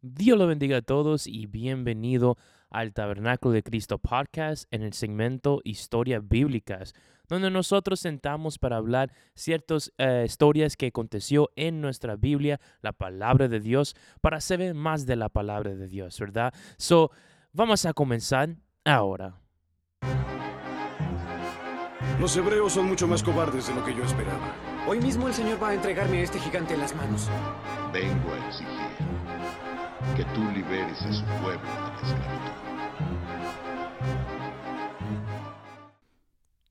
Dios lo bendiga a todos y bienvenido al Tabernáculo de Cristo podcast en el segmento Historias Bíblicas, donde nosotros sentamos para hablar ciertas eh, historias que aconteció en nuestra Biblia, la palabra de Dios, para saber más de la palabra de Dios, ¿verdad? So, vamos a comenzar ahora. Los hebreos son mucho más cobardes de lo que yo esperaba. Hoy mismo el Señor va a entregarme a este gigante en las manos. Vengo a exigir que tú liberes a su pueblo de la esclavitud.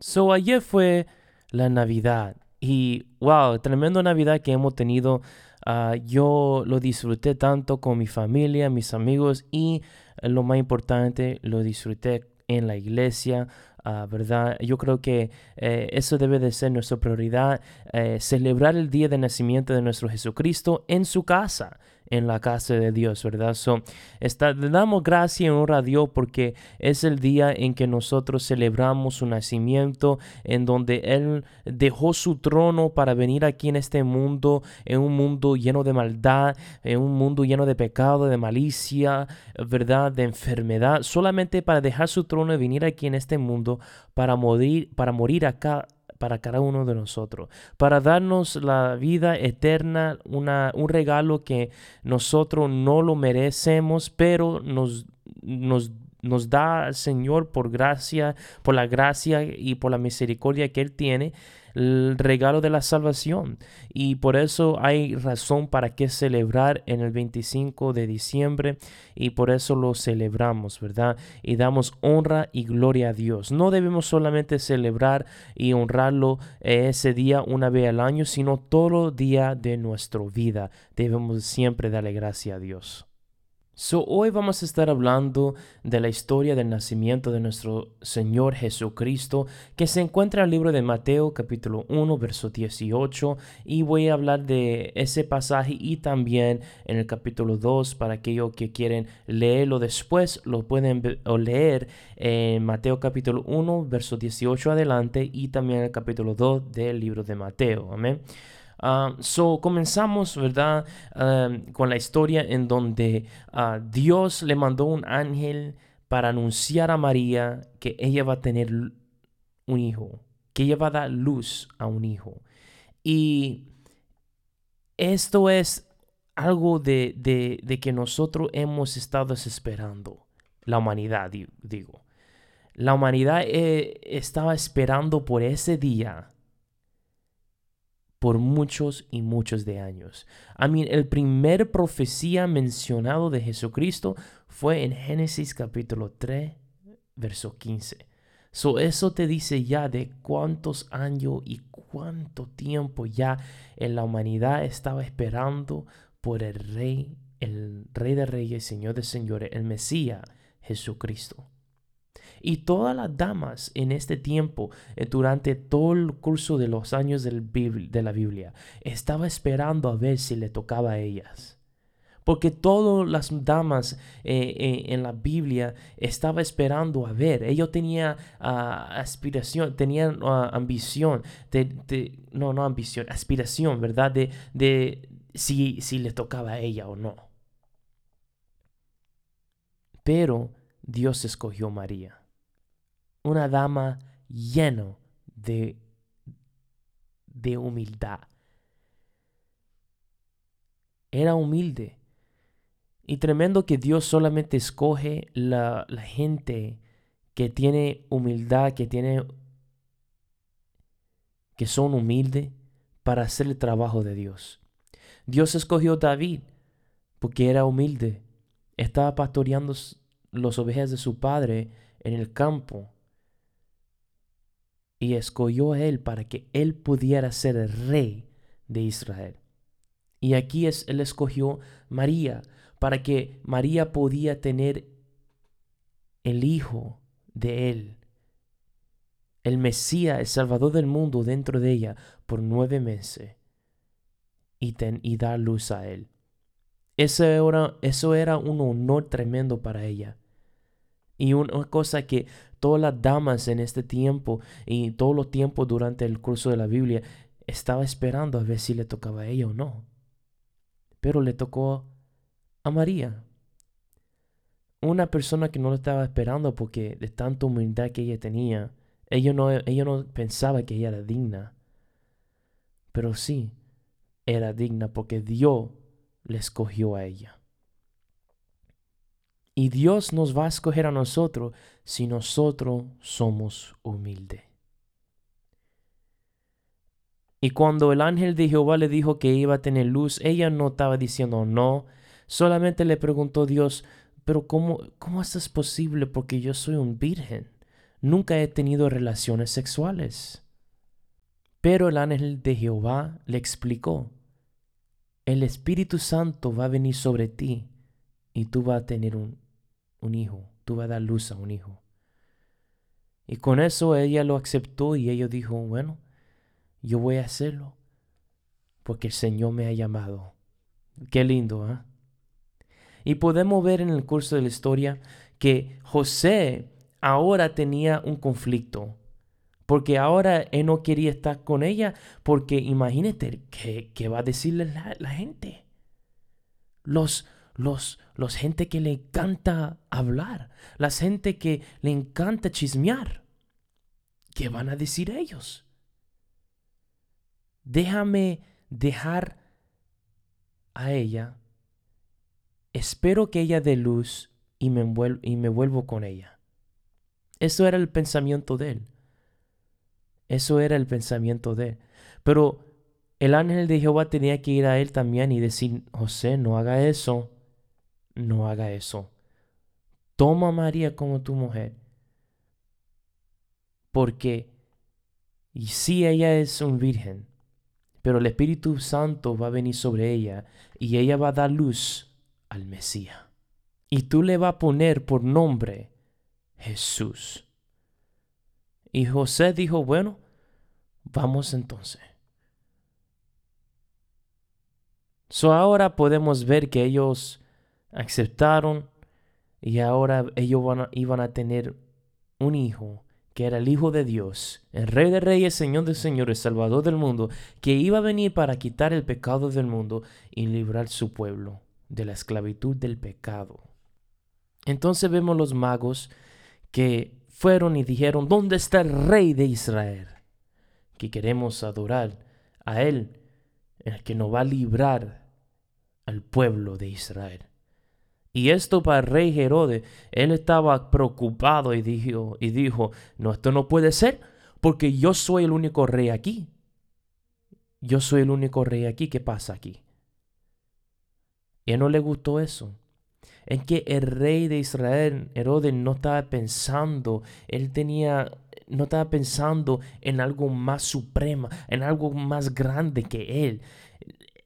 So, ayer fue la Navidad y wow, tremenda Navidad que hemos tenido. Ah, yo lo disfruté tanto con mi familia, mis amigos y eh, lo más importante, lo disfruté en la iglesia, ah, ¿verdad? Yo creo que eh, eso debe de ser nuestra prioridad, eh, celebrar el día de nacimiento de nuestro Jesucristo en su casa en la casa de Dios, ¿verdad? So, está, damos gracia y honra a Dios porque es el día en que nosotros celebramos su nacimiento, en donde Él dejó su trono para venir aquí en este mundo, en un mundo lleno de maldad, en un mundo lleno de pecado, de malicia, ¿verdad? De enfermedad, solamente para dejar su trono y venir aquí en este mundo para morir, para morir acá para cada uno de nosotros, para darnos la vida eterna, una, un regalo que nosotros no lo merecemos, pero nos, nos nos da al Señor por gracia, por la gracia y por la misericordia que Él tiene, el regalo de la salvación. Y por eso hay razón para que celebrar en el 25 de diciembre y por eso lo celebramos, ¿verdad? Y damos honra y gloria a Dios. No debemos solamente celebrar y honrarlo ese día una vez al año, sino todo día de nuestra vida. Debemos siempre darle gracia a Dios. So, hoy vamos a estar hablando de la historia del nacimiento de nuestro Señor Jesucristo que se encuentra en el libro de Mateo capítulo 1 verso 18 y voy a hablar de ese pasaje y también en el capítulo 2 para aquellos que quieren leerlo después lo pueden leer en Mateo capítulo 1 verso 18 adelante y también el capítulo 2 del libro de Mateo. Amén. Ah, so comenzamos, ¿verdad? con la historia en donde ah, Dios le mandó un ángel para anunciar a María que ella va a tener un hijo, que ella va a dar luz a un hijo. Y esto es algo de, de que nosotros hemos estado esperando, la humanidad, digo. La humanidad eh, estaba esperando por ese día por muchos y muchos de años. A mí, el primer profecía mencionado de Jesucristo fue en Génesis capítulo 3, verso 15. So, eso te dice ya de cuántos años y cuánto tiempo ya en la humanidad estaba esperando por el Rey, el Rey de Reyes, Señor de Señores, el Mesías, Jesucristo. Y todas las damas en este tiempo, eh, durante todo el curso de los años de la Biblia, estaba esperando a ver si le tocaba a ellas. Porque todas las damas eh, eh, en la Biblia estaba esperando a ver. Ellos tenían ah, aspiración, tenían ah, ambición, no, no ambición, aspiración, ¿verdad? De, de si, si le tocaba a ella o no. Pero Dios escogió María una dama lleno de, de humildad. Era humilde. Y tremendo que Dios solamente escoge la, la gente que tiene humildad, que tiene que son humildes para hacer el trabajo de Dios. Dios escogió a David porque era humilde. Estaba pastoreando las ovejas de su padre en el campo y escogió a él para que él pudiera ser el rey de Israel. Y aquí es, él escogió María para que María podía tener el hijo de él, el Mesías, el Salvador del mundo dentro de ella por nueve meses y, y dar luz a él. Eso era, eso era un honor tremendo para ella. Y una cosa que todas las damas en este tiempo y todos los tiempos durante el curso de la Biblia estaba esperando a ver si le tocaba a ella o no. Pero le tocó a María. Una persona que no lo estaba esperando porque de tanta humildad que ella tenía, ella no, ella no pensaba que ella era digna. Pero sí, era digna porque Dios le escogió a ella. Y Dios nos va a escoger a nosotros si nosotros somos humildes. Y cuando el ángel de Jehová le dijo que iba a tener luz, ella no estaba diciendo no, solamente le preguntó Dios, pero ¿cómo, cómo esto es posible? Porque yo soy un virgen. Nunca he tenido relaciones sexuales. Pero el ángel de Jehová le explicó, el Espíritu Santo va a venir sobre ti y tú vas a tener un, un hijo, tú vas a dar luz a un hijo. Y con eso ella lo aceptó y ella dijo, bueno, yo voy a hacerlo porque el Señor me ha llamado. Qué lindo, ¿eh? Y podemos ver en el curso de la historia que José ahora tenía un conflicto. Porque ahora él no quería estar con ella. Porque imagínate, ¿qué, va a decirle la, la, gente? Los, los, los gente que le encanta hablar. La gente que le encanta chismear. ¿Qué van a decir ellos? déjame dejar a ella, espero que ella dé luz y me, y me vuelvo con ella. Eso era el pensamiento de él. Eso era el pensamiento de él. Pero el ángel de Jehová tenía que ir a él también y decir, José, no haga eso, no haga eso. Toma a María como tu mujer. Porque, y si ella es un virgen, pero el Espíritu Santo va a venir sobre ella y ella va a dar luz al Mesías. Y tú le vas a poner por nombre Jesús. Y José dijo, bueno, vamos entonces. So ahora podemos ver que ellos aceptaron y ahora ellos iban a tener un hijo que era el Hijo de Dios, el Rey de Reyes, Señor de Señores, Salvador del mundo, que iba a venir para quitar el pecado del mundo y librar su pueblo de la esclavitud del pecado. Entonces vemos los magos que fueron y dijeron, ¿dónde está el Rey de Israel? Que queremos adorar a Él, el que nos va a librar al pueblo de Israel. Y esto para el rey Herodes, él estaba preocupado y dijo, y dijo, no, esto no puede ser porque yo soy el único rey aquí. Yo soy el único rey aquí. ¿Qué pasa aquí? Y a él no le gustó eso. En que el rey de Israel, Herodes, no estaba pensando, él tenía, no estaba pensando en algo más supremo, en algo más grande que él.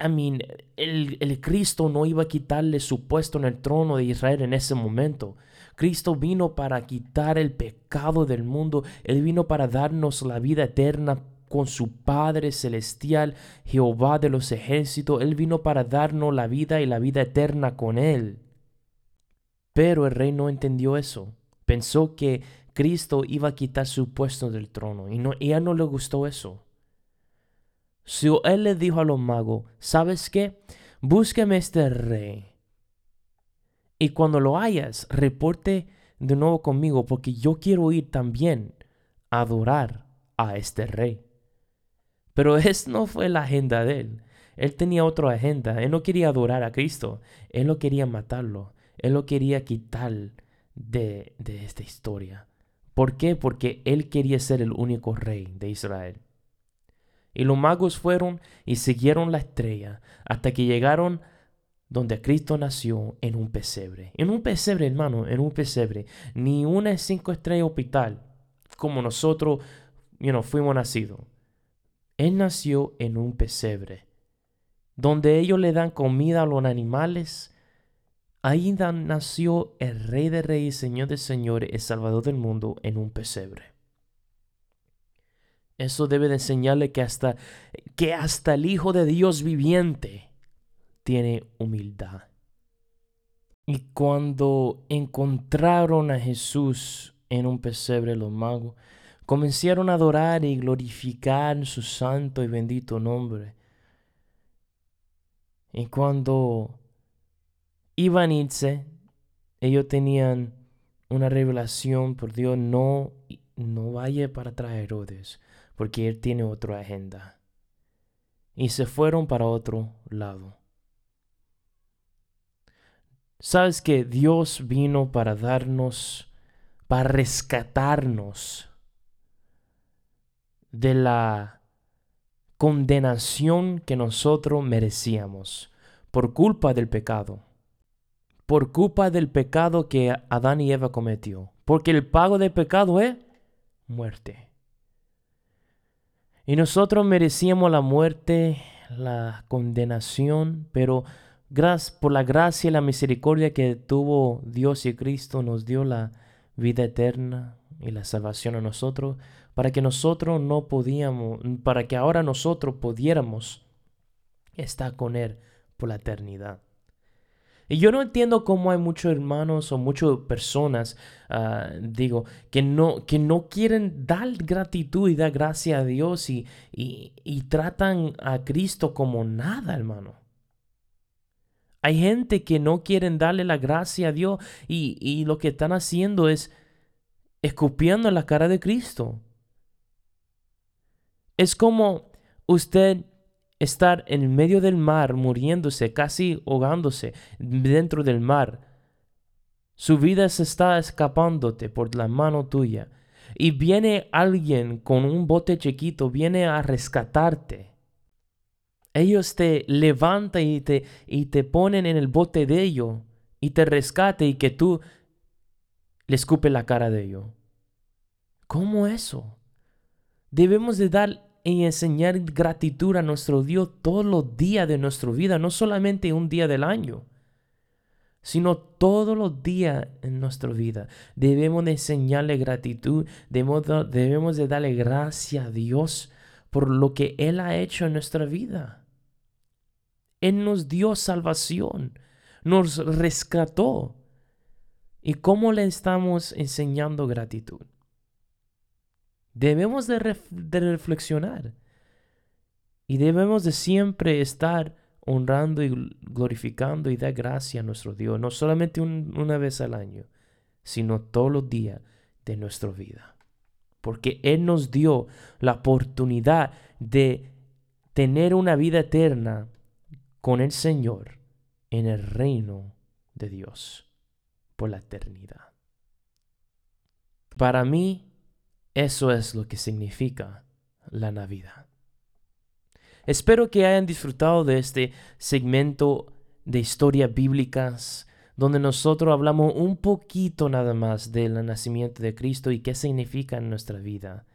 I el, el, Cristo no iba a quitarle su puesto en el trono de Israel en ese momento. Cristo vino para quitar el pecado del mundo. Él vino para darnos la vida eterna con su Padre celestial, Jehová de los ejércitos. Él vino para darnos la vida y la vida eterna con Él. Pero el rey no entendió eso. Pensó que Cristo iba a quitar su puesto del trono y, no, y a él no le gustó eso. Si él le dijo a los magos, ¿sabes qué? Búsqueme este rey. Y cuando lo hayas, reporte de nuevo conmigo, porque yo quiero ir también a adorar a este rey. Pero esa no fue la agenda de él. Él tenía otra agenda. Él no quería adorar a Cristo. Él no quería matarlo. Él lo quería quitar de, de esta historia. ¿Por qué? Porque él quería ser el único rey de Israel. Y los magos fueron y siguieron la estrella hasta que llegaron donde Cristo nació en un pesebre. En un pesebre, hermano, en un pesebre. Ni una cinco estrellas hospital como nosotros you fuimos nacidos. Él nació en un pesebre. Donde ellos le dan comida a los animales. Ahí nació el Rey de Reyes, Señor de Señores, el Salvador del mundo en un pesebre. Eso debe de enseñarle que hasta, que hasta el Hijo de Dios viviente tiene humildad. Y cuando encontraron a Jesús en un pesebre los magos, comenzaron a adorar y glorificar su santo y bendito nombre. Y cuando iban a irse, ellos tenían una revelación por Dios, no, no vaya para atrás Herodes, porque él tiene otra agenda. Y se fueron para otro lado. Sabes que Dios vino para darnos, para rescatarnos de la condenación que nosotros merecíamos por culpa del pecado. Por culpa del pecado que Adán y Eva cometió. Porque el pago del pecado es muerte. Y nosotros merecíamos la muerte, la condenación, pero por la gracia y la misericordia que tuvo Dios y Cristo nos dio la vida eterna y la salvación a nosotros, para que nosotros no podíamos, para que ahora nosotros pudiéramos estar con Él por la eternidad. Y yo no entiendo cómo hay muchos hermanos o muchas personas, ah, digo, que no, que no quieren dar gratitud y dar gracia a Dios y, y tratan a Cristo como nada, hermano. Hay gente que no quieren darle la gracia a Dios y, y lo que están haciendo es escupiendo en la cara de Cristo. Es como usted estar en medio del mar muriéndose, casi ahogándose dentro del mar. Su vida se está escapándote por la mano tuya. Y viene alguien con un bote chiquito, viene a rescatarte. Ellos te levantan y te, y te ponen en el bote de ellos y te rescate y que tú le escupe la cara de ellos. ¿Cómo eso? Debemos de dar y enseñar gratitud a nuestro Dios todos los días de nuestra vida, no solamente un día del año, sino todos los días en nuestra vida. Debemos de enseñarle gratitud, debemos de, debemos de darle gracias a Dios por lo que Él ha hecho en nuestra vida. Él nos dio salvación, nos rescató. ¿Y cómo le estamos enseñando gratitud? Debemos de, reflexionar y debemos de siempre estar honrando y glorificando y dar gracia a nuestro Dios, no solamente una vez al año, sino todos los días de nuestra vida. Porque Él nos dio la oportunidad de tener una vida eterna con el Señor en el reino de Dios por la eternidad. Para mí, eso es lo que significa la Navidad. Espero que hayan disfrutado de este segmento de historias bíblicas donde nosotros hablamos un poquito nada más del nacimiento de Cristo y qué significa en nuestra vida.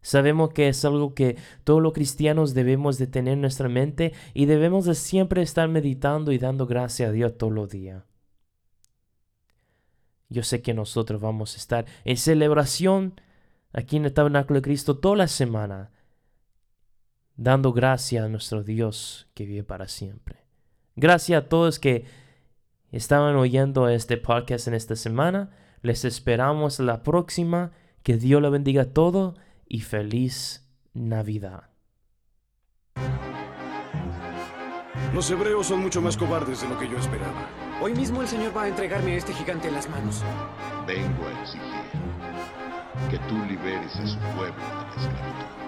Sabemos que es algo que todos los cristianos debemos de tener en nuestra mente y debemos de siempre estar meditando y dando gracias a Dios todos los días. Yo sé que nosotros vamos a estar en celebración aquí en el tabernáculo de Cristo toda la semana, dando gracias a nuestro Dios que vive para siempre. Gracias a todos que estaban oyendo este podcast en esta semana. Les esperamos la próxima. Que Dios lo bendiga todo y feliz Navidad. Los hebreos son mucho más cobardes de lo que yo esperaba. Hoy mismo el Señor va a entregarme a este gigante en las manos. Vengo a exigir que tú liberes a su pueblo de la esclavitud.